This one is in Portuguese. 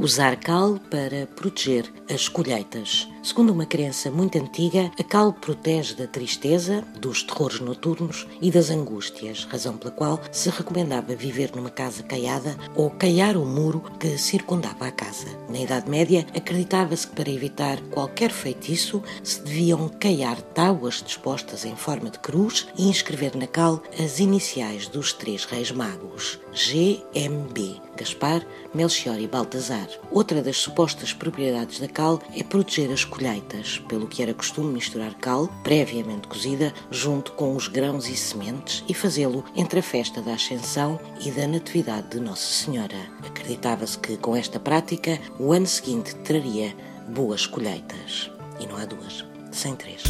Usar cal para proteger as colheitas. Segundo uma crença muito antiga, a cal protege da tristeza, dos terrores noturnos e das angústias, razão pela qual se recomendava viver numa casa caiada ou caiar o muro que circundava a casa. Na Idade Média, acreditava-se que para evitar qualquer feitiço se deviam caiar tábuas dispostas em forma de cruz e inscrever na cal as iniciais dos três reis magos, GMB, Gaspar, Melchior e Baltazar. Outra das supostas propriedades da cal é proteger as colheitas, pelo que era costume misturar cal, previamente cozida, junto com os grãos e sementes e fazê-lo entre a festa da Ascensão e da Natividade de Nossa Senhora. Acreditava-se que com esta prática o ano seguinte traria boas colheitas. E não há duas, sem três.